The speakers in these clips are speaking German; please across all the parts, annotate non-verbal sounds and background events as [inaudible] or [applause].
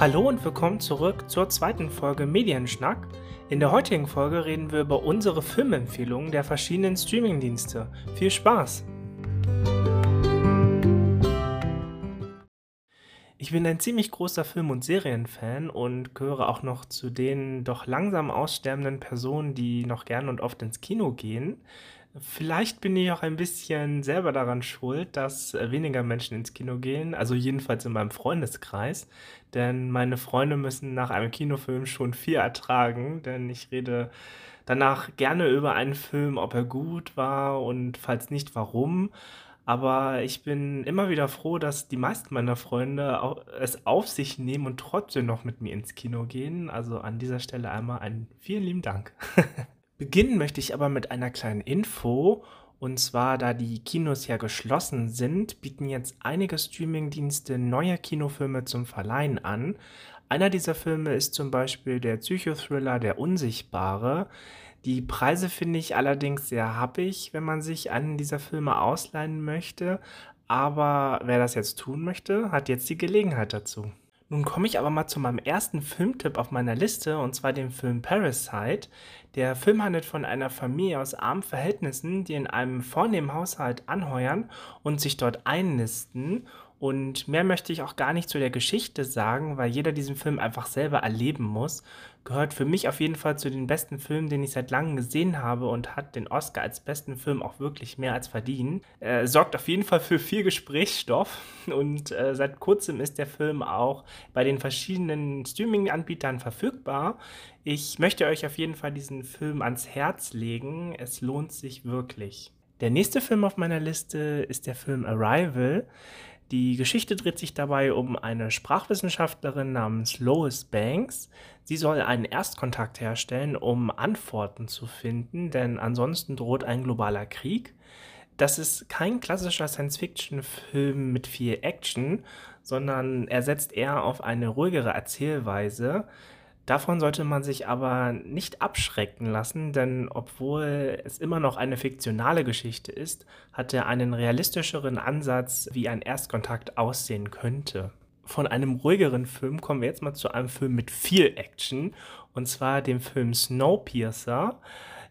Hallo und willkommen zurück zur zweiten Folge Medienschnack. In der heutigen Folge reden wir über unsere Filmempfehlungen der verschiedenen Streamingdienste. Viel Spaß! Ich bin ein ziemlich großer Film- und Serienfan und gehöre auch noch zu den doch langsam aussterbenden Personen, die noch gern und oft ins Kino gehen. Vielleicht bin ich auch ein bisschen selber daran schuld, dass äh, weniger Menschen ins Kino gehen, also jedenfalls in meinem Freundeskreis, denn meine Freunde müssen nach einem Kinofilm schon viel ertragen, denn ich rede danach gerne über einen Film, ob er gut war und falls nicht, warum. Aber ich bin immer wieder froh, dass die meisten meiner Freunde es auf sich nehmen und trotzdem noch mit mir ins Kino gehen. Also an dieser Stelle einmal einen vielen lieben Dank. [laughs] Beginnen möchte ich aber mit einer kleinen Info. Und zwar, da die Kinos ja geschlossen sind, bieten jetzt einige Streamingdienste neue Kinofilme zum Verleihen an. Einer dieser Filme ist zum Beispiel der Psychothriller Der Unsichtbare. Die Preise finde ich allerdings sehr happig, wenn man sich einen dieser Filme ausleihen möchte. Aber wer das jetzt tun möchte, hat jetzt die Gelegenheit dazu. Nun komme ich aber mal zu meinem ersten Filmtipp auf meiner Liste, und zwar dem Film Parasite. Der Film handelt von einer Familie aus armen Verhältnissen, die in einem vornehmen Haushalt anheuern und sich dort einnisten und mehr möchte ich auch gar nicht zu der Geschichte sagen, weil jeder diesen Film einfach selber erleben muss. Gehört für mich auf jeden Fall zu den besten Filmen, den ich seit langem gesehen habe und hat den Oscar als besten Film auch wirklich mehr als verdient. Er sorgt auf jeden Fall für viel Gesprächsstoff [laughs] und äh, seit kurzem ist der Film auch bei den verschiedenen Streaming-Anbietern verfügbar. Ich möchte euch auf jeden Fall diesen Film ans Herz legen. Es lohnt sich wirklich. Der nächste Film auf meiner Liste ist der Film Arrival. Die Geschichte dreht sich dabei um eine Sprachwissenschaftlerin namens Lois Banks. Sie soll einen Erstkontakt herstellen, um Antworten zu finden, denn ansonsten droht ein globaler Krieg. Das ist kein klassischer Science-Fiction-Film mit viel Action, sondern er setzt eher auf eine ruhigere Erzählweise. Davon sollte man sich aber nicht abschrecken lassen, denn obwohl es immer noch eine fiktionale Geschichte ist, hat er einen realistischeren Ansatz, wie ein Erstkontakt aussehen könnte. Von einem ruhigeren Film kommen wir jetzt mal zu einem Film mit viel Action, und zwar dem Film Snowpiercer.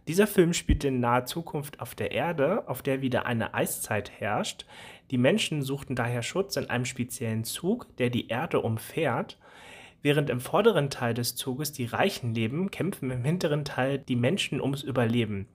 Dieser Film spielt in naher Zukunft auf der Erde, auf der wieder eine Eiszeit herrscht. Die Menschen suchten daher Schutz in einem speziellen Zug, der die Erde umfährt. Während im vorderen Teil des Zuges die Reichen leben, kämpfen im hinteren Teil die Menschen ums Überleben.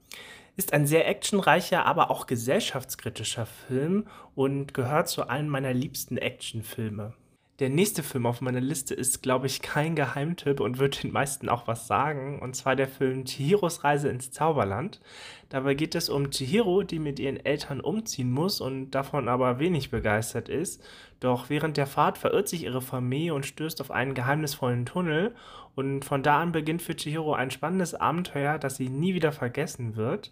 Ist ein sehr actionreicher, aber auch gesellschaftskritischer Film und gehört zu einem meiner liebsten Actionfilme. Der nächste Film auf meiner Liste ist, glaube ich, kein Geheimtipp und wird den meisten auch was sagen. Und zwar der Film Chihiros Reise ins Zauberland. Dabei geht es um Chihiro, die mit ihren Eltern umziehen muss und davon aber wenig begeistert ist. Doch während der Fahrt verirrt sich ihre Familie und stößt auf einen geheimnisvollen Tunnel. Und von da an beginnt für Chihiro ein spannendes Abenteuer, das sie nie wieder vergessen wird.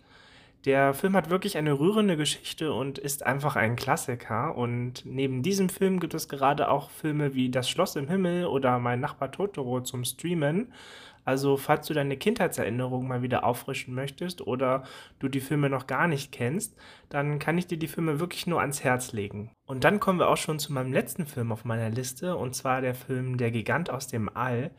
Der Film hat wirklich eine rührende Geschichte und ist einfach ein Klassiker. Und neben diesem Film gibt es gerade auch Filme wie Das Schloss im Himmel oder Mein Nachbar Totoro zum Streamen. Also, falls du deine Kindheitserinnerungen mal wieder auffrischen möchtest oder du die Filme noch gar nicht kennst, dann kann ich dir die Filme wirklich nur ans Herz legen. Und dann kommen wir auch schon zu meinem letzten Film auf meiner Liste, und zwar der Film Der Gigant aus dem All.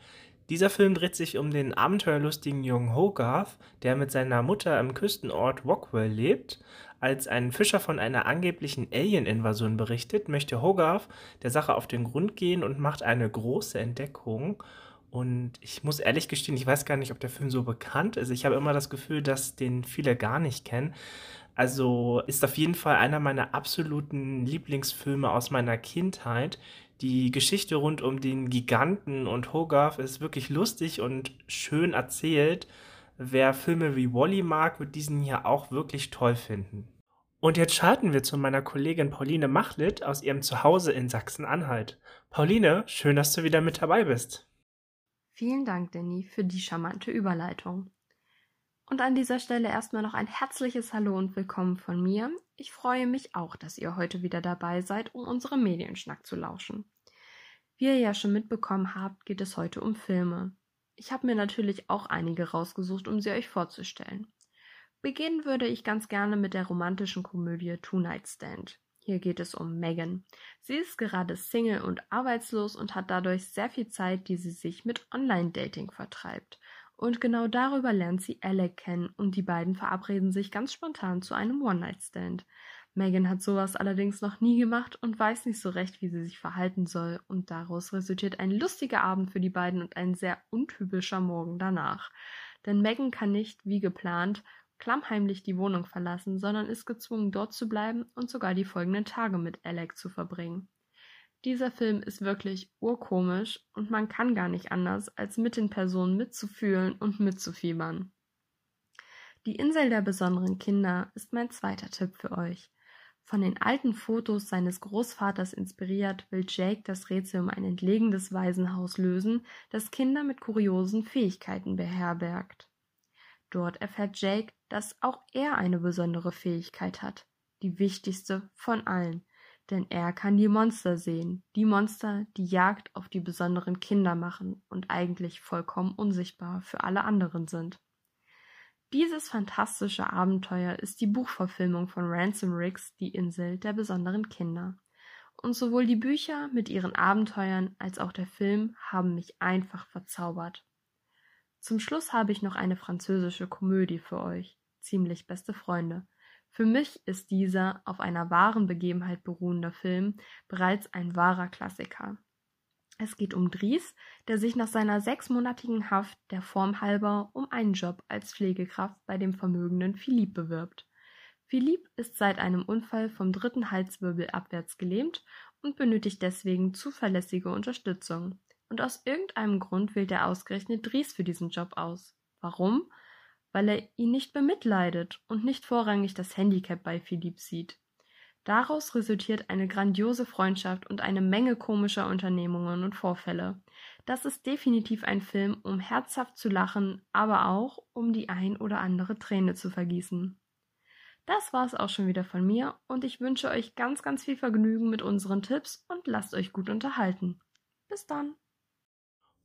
Dieser Film dreht sich um den abenteuerlustigen jungen Hogarth, der mit seiner Mutter im Küstenort Rockwell lebt. Als ein Fischer von einer angeblichen Alien-Invasion berichtet, möchte Hogarth der Sache auf den Grund gehen und macht eine große Entdeckung. Und ich muss ehrlich gestehen, ich weiß gar nicht, ob der Film so bekannt ist. Ich habe immer das Gefühl, dass den viele gar nicht kennen. Also ist auf jeden Fall einer meiner absoluten Lieblingsfilme aus meiner Kindheit. Die Geschichte rund um den Giganten und Hogarth ist wirklich lustig und schön erzählt. Wer Filme wie Wally mag, wird diesen hier auch wirklich toll finden. Und jetzt schalten wir zu meiner Kollegin Pauline Machlit aus ihrem Zuhause in Sachsen-Anhalt. Pauline, schön, dass du wieder mit dabei bist. Vielen Dank, Danny, für die charmante Überleitung. Und an dieser Stelle erstmal noch ein herzliches Hallo und Willkommen von mir. Ich freue mich auch, dass ihr heute wieder dabei seid, um unserem Medienschnack zu lauschen. Wie ihr ja schon mitbekommen habt, geht es heute um Filme. Ich habe mir natürlich auch einige rausgesucht, um sie euch vorzustellen. Beginnen würde ich ganz gerne mit der romantischen Komödie Two Night Stand. Hier geht es um Megan. Sie ist gerade Single und arbeitslos und hat dadurch sehr viel Zeit, die sie sich mit Online-Dating vertreibt. Und genau darüber lernt sie Alec kennen und die beiden verabreden sich ganz spontan zu einem One-Night-Stand. Megan hat sowas allerdings noch nie gemacht und weiß nicht so recht, wie sie sich verhalten soll, und daraus resultiert ein lustiger Abend für die beiden und ein sehr untypischer Morgen danach. Denn Megan kann nicht, wie geplant, klammheimlich die Wohnung verlassen, sondern ist gezwungen, dort zu bleiben und sogar die folgenden Tage mit Alec zu verbringen. Dieser Film ist wirklich urkomisch und man kann gar nicht anders, als mit den Personen mitzufühlen und mitzufiebern. Die Insel der besonderen Kinder ist mein zweiter Tipp für euch. Von den alten Fotos seines Großvaters inspiriert, will Jake das Rätsel um ein entlegenes Waisenhaus lösen, das Kinder mit kuriosen Fähigkeiten beherbergt. Dort erfährt Jake, dass auch er eine besondere Fähigkeit hat, die wichtigste von allen, denn er kann die Monster sehen, die Monster, die Jagd auf die besonderen Kinder machen und eigentlich vollkommen unsichtbar für alle anderen sind. Dieses fantastische Abenteuer ist die Buchverfilmung von Ransom Riggs Die Insel der besonderen Kinder. Und sowohl die Bücher mit ihren Abenteuern als auch der Film haben mich einfach verzaubert. Zum Schluss habe ich noch eine französische Komödie für euch, ziemlich beste Freunde. Für mich ist dieser auf einer wahren Begebenheit beruhender Film bereits ein wahrer Klassiker. Es geht um Dries, der sich nach seiner sechsmonatigen Haft der Form halber um einen Job als Pflegekraft bei dem vermögenden Philipp bewirbt. Philipp ist seit einem Unfall vom dritten Halswirbel abwärts gelähmt und benötigt deswegen zuverlässige Unterstützung. Und aus irgendeinem Grund wählt er ausgerechnet Dries für diesen Job aus. Warum? Weil er ihn nicht bemitleidet und nicht vorrangig das Handicap bei Philipp sieht. Daraus resultiert eine grandiose Freundschaft und eine Menge komischer Unternehmungen und Vorfälle. Das ist definitiv ein Film, um herzhaft zu lachen, aber auch um die ein oder andere Träne zu vergießen. Das war's auch schon wieder von mir und ich wünsche euch ganz, ganz viel Vergnügen mit unseren Tipps und lasst euch gut unterhalten. Bis dann!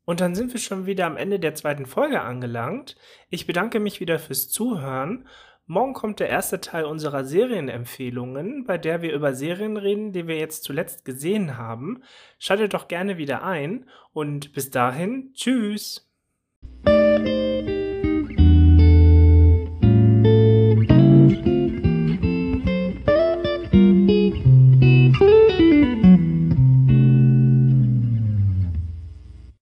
Und dann sind wir schon wieder am Ende der zweiten Folge angelangt. Ich bedanke mich wieder fürs Zuhören. Morgen kommt der erste Teil unserer Serienempfehlungen, bei der wir über Serien reden, die wir jetzt zuletzt gesehen haben. Schaltet doch gerne wieder ein und bis dahin, tschüss.